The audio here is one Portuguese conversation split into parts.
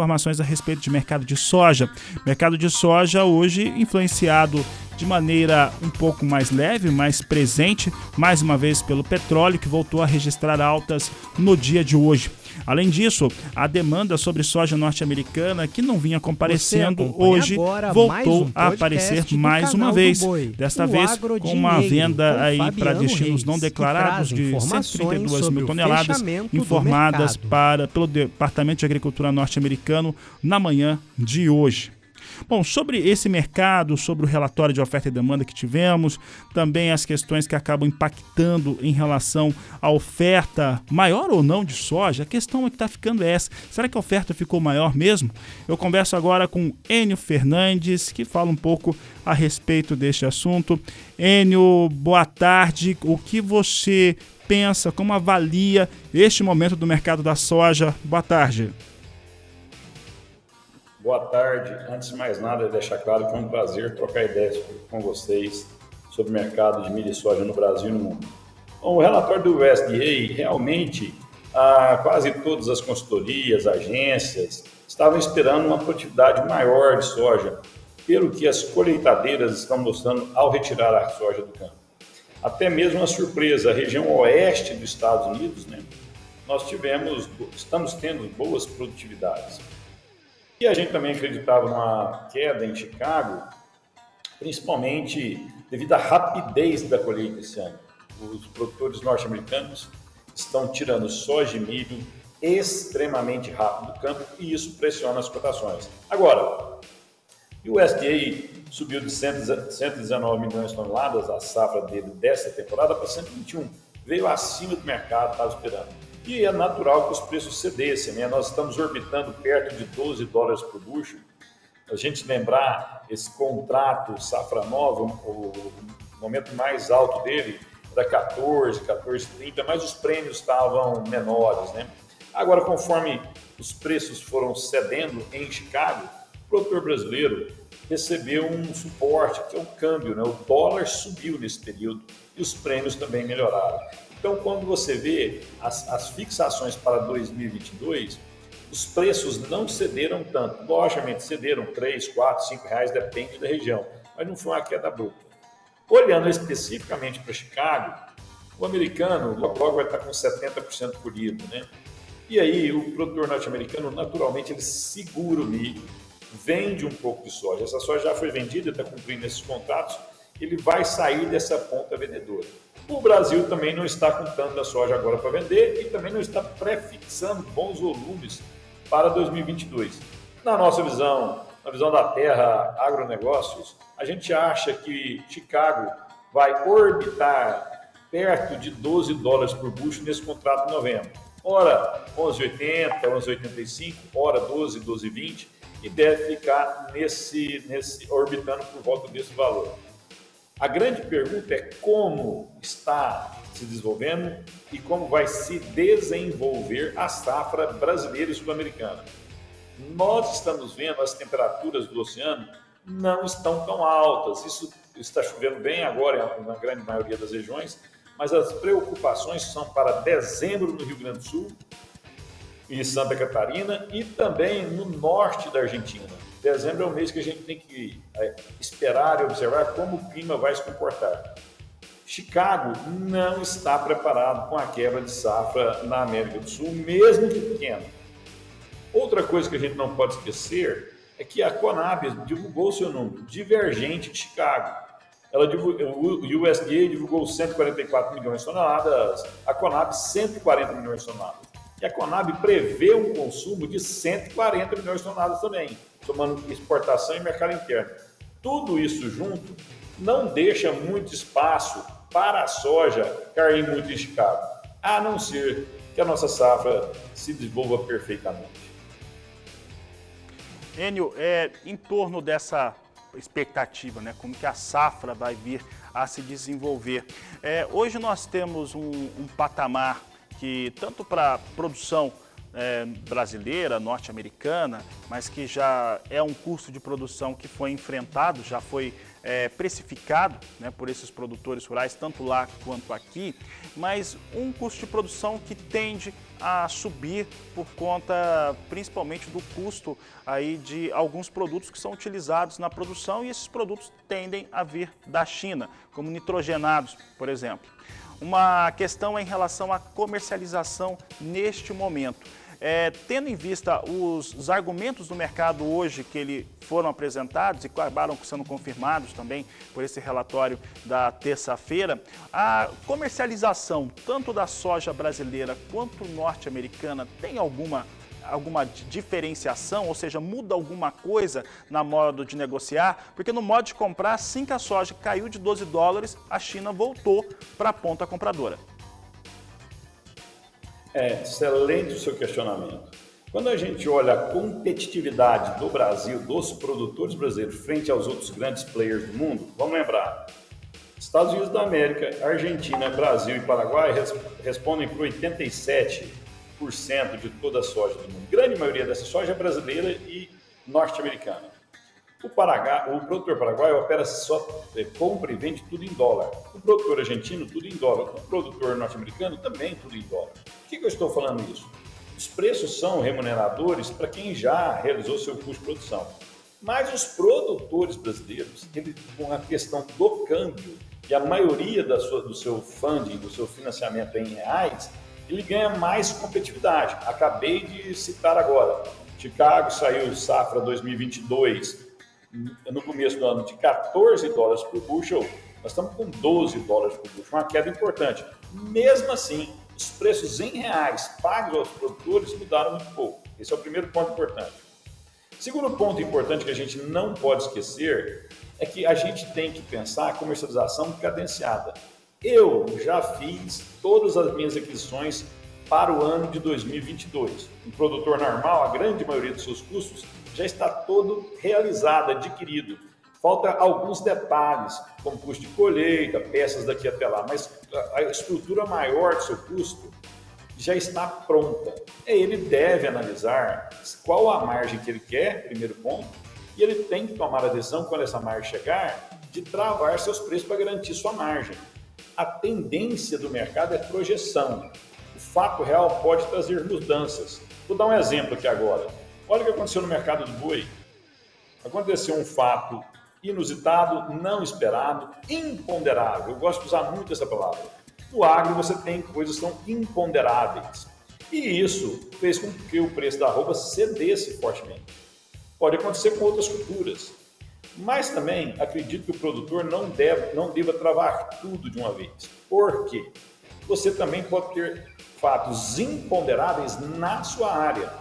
informações a respeito de mercado de soja. Mercado de soja hoje influenciado de maneira um pouco mais leve, mais presente, mais uma vez pelo petróleo que voltou a registrar altas no dia de hoje. Além disso, a demanda sobre soja norte-americana, que não vinha comparecendo, hoje voltou um a aparecer mais uma vez. Desta vez com uma venda aí para destinos não declarados de 132 mil toneladas informadas para, pelo Departamento de Agricultura norte-americano na manhã de hoje. Bom, sobre esse mercado, sobre o relatório de oferta e demanda que tivemos, também as questões que acabam impactando em relação à oferta maior ou não de soja, a questão é que está ficando essa. Será que a oferta ficou maior mesmo? Eu converso agora com Enio Fernandes, que fala um pouco a respeito deste assunto. Enio, boa tarde. O que você pensa, como avalia este momento do mercado da soja? Boa tarde. Boa tarde. Antes de mais nada, deixar claro que é um prazer trocar ideias com vocês sobre o mercado de milho e soja no Brasil e no mundo. Bom, o relatório do USDA, realmente, a, quase todas as consultorias, agências, estavam esperando uma produtividade maior de soja, pelo que as colheitadeiras estão mostrando ao retirar a soja do campo. Até mesmo uma surpresa, a região oeste dos Estados Unidos, né, nós tivemos, estamos tendo boas produtividades. E a gente também acreditava numa queda em Chicago, principalmente devido à rapidez da colheita esse ano. Os produtores norte-americanos estão tirando soja e milho extremamente rápido do campo e isso pressiona as cotações. Agora, o USDA subiu de 119 milhões de toneladas a safra dele dessa temporada para 121. Veio acima do mercado, estava esperando. E é natural que os preços cedessem, né? Nós estamos orbitando perto de 12 dólares por bucho. A gente lembrar esse contrato safra nova, o momento mais alto dele era 14, 14,30, mas os prêmios estavam menores, né? Agora, conforme os preços foram cedendo em Chicago, o produtor brasileiro recebeu um suporte, que é o câmbio, né? O dólar subiu nesse período e os prêmios também melhoraram. Então, quando você vê as, as fixações para 2022, os preços não cederam tanto. Logicamente, cederam 3, 4, 5 reais, depende da região, mas não foi uma queda bruta. Olhando especificamente para Chicago, o americano logo, vai estar com 70% colhido, né? E aí o produtor norte-americano, naturalmente, ele segura o milho, vende um pouco de soja. Essa soja já foi vendida, está cumprindo esses contratos, ele vai sair dessa ponta vendedora. O Brasil também não está com tanta soja agora para vender e também não está prefixando bons volumes para 2022. Na nossa visão, na visão da Terra Agronegócios, a gente acha que Chicago vai orbitar perto de 12 dólares por bucho nesse contrato de novembro. Ora 11,80, 11,85, ora 12, 12,20 e deve ficar nesse, nesse orbitando por volta desse valor. A grande pergunta é como está se desenvolvendo e como vai se desenvolver a safra brasileira e sul-americana. Nós estamos vendo as temperaturas do oceano não estão tão altas. Isso está chovendo bem agora na grande maioria das regiões, mas as preocupações são para dezembro no Rio Grande do Sul e Santa Catarina e também no norte da Argentina. Dezembro é o mês que a gente tem que é, esperar e observar como o clima vai se comportar. Chicago não está preparado com a quebra de safra na América do Sul, mesmo que pequena. Outra coisa que a gente não pode esquecer é que a Conab divulgou seu número divergente de Chicago. Ela divulgou, o USDA divulgou 144 milhões de toneladas, a Conab 140 milhões de toneladas. E a Conab prevê um consumo de 140 milhões de toneladas também somando exportação e mercado interno. Tudo isso junto não deixa muito espaço para a soja cair muito esticado, a não ser que a nossa safra se desenvolva perfeitamente. Enio, é, em torno dessa expectativa, né, como que a safra vai vir a se desenvolver. É, hoje nós temos um, um patamar que, tanto para produção é, brasileira, norte-americana, mas que já é um custo de produção que foi enfrentado, já foi é, precificado né, por esses produtores rurais, tanto lá quanto aqui, mas um custo de produção que tende a subir por conta principalmente do custo aí de alguns produtos que são utilizados na produção e esses produtos tendem a vir da China, como nitrogenados, por exemplo. Uma questão em relação à comercialização neste momento. É, tendo em vista os, os, argumentos do mercado hoje que ele foram apresentados e acabaram sendo confirmados também por esse relatório da terça-feira, a comercialização tanto da soja brasileira quanto norte-americana tem alguma alguma diferenciação, ou seja, muda alguma coisa na modo de negociar? Porque no modo de comprar, assim que a soja caiu de 12 dólares, a China voltou para a ponta compradora. É, excelente o seu questionamento. Quando a gente olha a competitividade do Brasil, dos produtores brasileiros, frente aos outros grandes players do mundo, vamos lembrar: Estados Unidos da América, Argentina, Brasil e Paraguai respondem por 87% de toda a soja do mundo. Grande maioria dessa soja é brasileira e norte-americana. O, o produtor paraguaio opera só, é, compra e vende tudo em dólar. O produtor argentino, tudo em dólar. O produtor norte-americano, também tudo em dólar. Por que, que eu estou falando isso? Os preços são remuneradores para quem já realizou seu custo de produção. Mas os produtores brasileiros, ele, com a questão do câmbio e a maioria da sua, do seu funding, do seu financiamento em reais, ele ganha mais competitividade. Acabei de citar agora. Chicago saiu safra 2022 no começo do ano de 14 dólares por bushel, nós estamos com 12 dólares por bushel, uma queda importante. Mesmo assim, os preços em reais pagos aos produtores mudaram muito pouco. Esse é o primeiro ponto importante. Segundo ponto importante que a gente não pode esquecer é que a gente tem que pensar a comercialização cadenciada. Eu já fiz todas as minhas aquisições para o ano de 2022. Um produtor normal, a grande maioria dos seus custos já está todo realizado, adquirido. Falta alguns detalhes, como custo de colheita, peças daqui até lá, mas a estrutura maior do seu custo já está pronta. Ele deve analisar qual a margem que ele quer, primeiro ponto, e ele tem que tomar a decisão, quando essa margem chegar, de travar seus preços para garantir sua margem. A tendência do mercado é projeção. O fato real pode trazer mudanças. Vou dar um exemplo aqui agora. Olha o que aconteceu no mercado do boi. Aconteceu um fato inusitado, não esperado, imponderável. Eu gosto de usar muito essa palavra. No agro você tem coisas que são imponderáveis. E isso fez com que o preço da arroba cedesse fortemente. Pode acontecer com outras culturas. Mas também acredito que o produtor não, deve, não deva travar tudo de uma vez. Por quê? Você também pode ter fatos imponderáveis na sua área.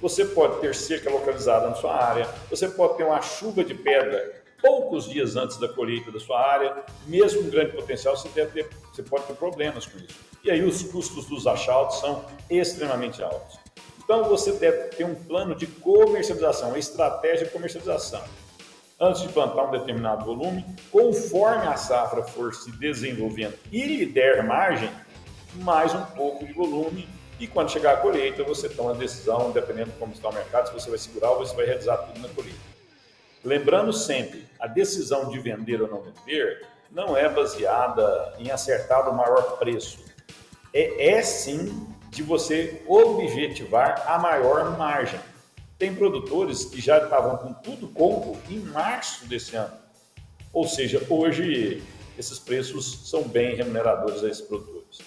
Você pode ter cerca localizada na sua área, você pode ter uma chuva de pedra poucos dias antes da colheita da sua área, mesmo com grande potencial, você, deve ter, você pode ter problemas com isso. E aí os custos dos achados são extremamente altos. Então você deve ter um plano de comercialização, uma estratégia de comercialização. Antes de plantar um determinado volume, conforme a safra for se desenvolvendo e lhe der margem, mais um pouco de volume e quando chegar a colheita, você toma a decisão, dependendo de como está o mercado, se você vai segurar ou você vai realizar tudo na colheita. Lembrando sempre, a decisão de vender ou não vender não é baseada em acertar o maior preço. É, é sim de você objetivar a maior margem. Tem produtores que já estavam com tudo compro em março desse ano. Ou seja, hoje esses preços são bem remuneradores a esses produtores.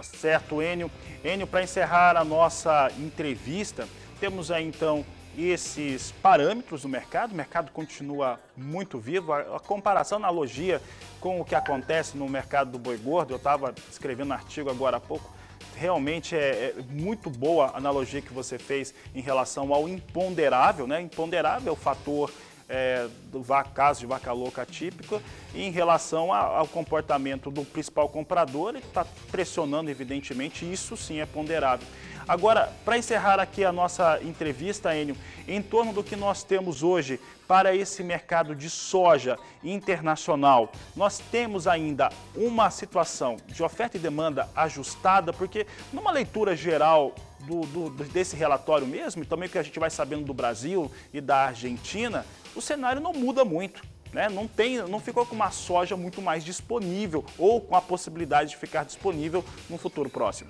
Certo, Enio. Enio, para encerrar a nossa entrevista, temos aí então esses parâmetros do mercado, o mercado continua muito vivo, a, a comparação, analogia com o que acontece no mercado do boi gordo, eu estava escrevendo um artigo agora há pouco, realmente é, é, muito boa a analogia que você fez em relação ao imponderável, né? Imponderável é o fator é, do caso de vaca louca típica em relação ao comportamento do principal comprador, ele está pressionando, evidentemente, isso sim é ponderável. Agora, para encerrar aqui a nossa entrevista, Enio, em torno do que nós temos hoje para esse mercado de soja internacional, nós temos ainda uma situação de oferta e demanda ajustada, porque numa leitura geral do, do, desse relatório mesmo, e também o que a gente vai sabendo do Brasil e da Argentina, o cenário não muda muito. Né? Não, tem, não ficou com uma soja muito mais disponível ou com a possibilidade de ficar disponível no futuro próximo.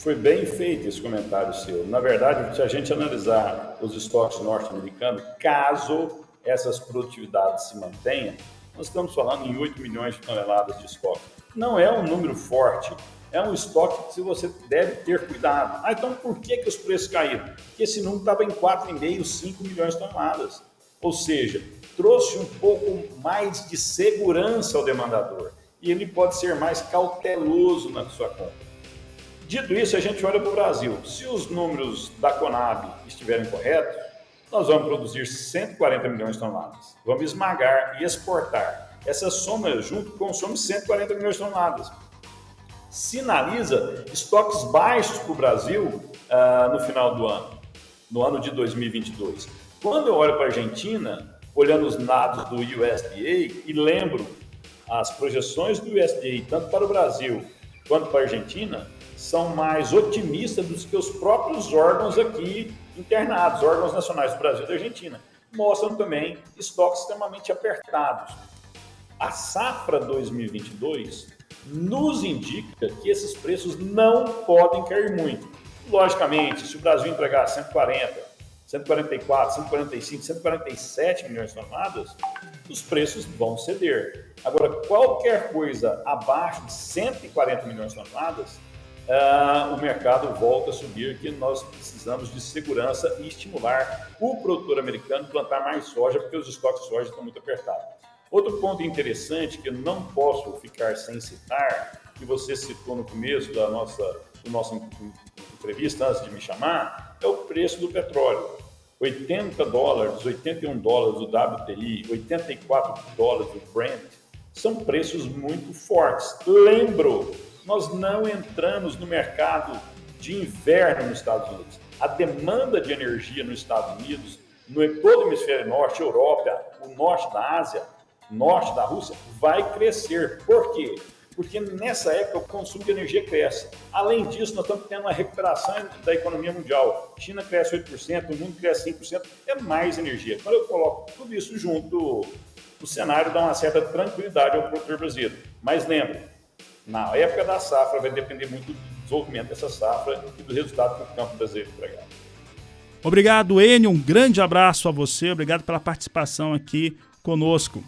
Foi bem feito esse comentário seu. Na verdade, se a gente analisar os estoques norte-americanos, caso essas produtividades se mantenham, nós estamos falando em 8 milhões de toneladas de estoque. Não é um número forte, é um estoque que você deve ter cuidado. Ah, então por que, que os preços caíram? Porque esse número estava em 4,5, 5 milhões de toneladas. Ou seja, trouxe um pouco mais de segurança ao demandador e ele pode ser mais cauteloso na sua compra. Dito isso, a gente olha para o Brasil. Se os números da Conab estiverem corretos, nós vamos produzir 140 milhões de toneladas. Vamos esmagar e exportar. Essa soma junto consome 140 milhões de toneladas. Sinaliza estoques baixos para o Brasil uh, no final do ano, no ano de 2022. Quando eu olho para a Argentina, olhando os dados do USDA e lembro as projeções do USDA, tanto para o Brasil quanto para a Argentina, são mais otimistas do que os próprios órgãos aqui internados, órgãos nacionais do Brasil e da Argentina. Mostram também estoques extremamente apertados. A safra 2022 nos indica que esses preços não podem cair muito. Logicamente, se o Brasil entregar 140, 144, 145, 147 milhões de toneladas, os preços vão ceder. Agora, qualquer coisa abaixo de 140 milhões de toneladas, uh, o mercado volta a subir, que nós precisamos de segurança e estimular o produtor americano plantar mais soja, porque os estoques de soja estão muito apertados. Outro ponto interessante que eu não posso ficar sem citar, que você citou no começo da nossa, do nossa entrevista, antes de me chamar, é o preço do petróleo. 80 dólares, 81 dólares do WTI, 84 dólares do Brent, são preços muito fortes. Lembro nós não entramos no mercado de inverno nos Estados Unidos. A demanda de energia nos Estados Unidos, no todo o hemisfério norte, Europa, o norte da Ásia, norte da Rússia, vai crescer. Por quê? Porque nessa época o consumo de energia cresce. Além disso, nós estamos tendo uma recuperação da economia mundial. China cresce 8%, o mundo cresce 5%, é mais energia. Quando eu coloco tudo isso junto, o cenário dá uma certa tranquilidade ao produtor brasileiro. Mas lembre, na época da safra vai depender muito do desenvolvimento dessa safra e do resultado que o campo brasileiro entregar. Obrigado, Enio. Um grande abraço a você. Obrigado pela participação aqui conosco.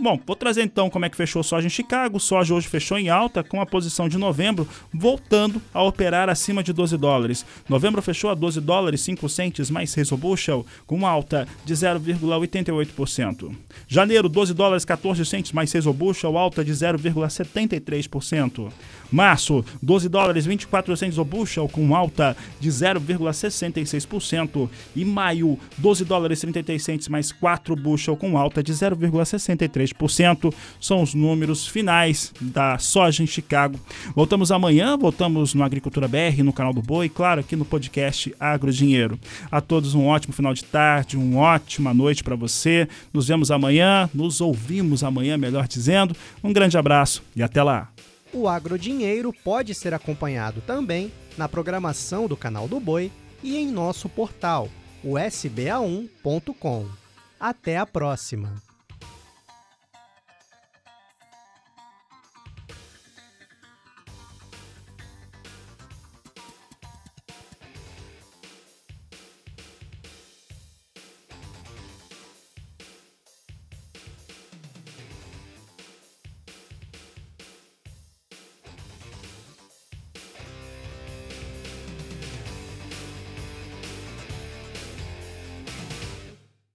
Bom, vou trazer então como é que fechou soja em Chicago. Soja hoje fechou em alta com a posição de novembro, voltando a operar acima de 12 dólares. Novembro fechou a 12 dólares 5 centes mais reis bushel, com alta de 0,88%. Janeiro, 12 dólares 14 centes mais reis bushel, alta de 0,73%. Março, 12 dólares 24 centes o bushel, com alta de 0,66%. E maio, 12 dólares 33 centes mais 4 bushel, com alta de 0,63%. 3%. São os números finais da soja em Chicago. Voltamos amanhã, voltamos no Agricultura BR, no canal do Boi, claro, aqui no podcast Agro Dinheiro. A todos um ótimo final de tarde, uma ótima noite para você. Nos vemos amanhã, nos ouvimos amanhã, melhor dizendo. Um grande abraço e até lá. O Agro Dinheiro pode ser acompanhado também na programação do canal do Boi e em nosso portal, o sba1.com. Até a próxima!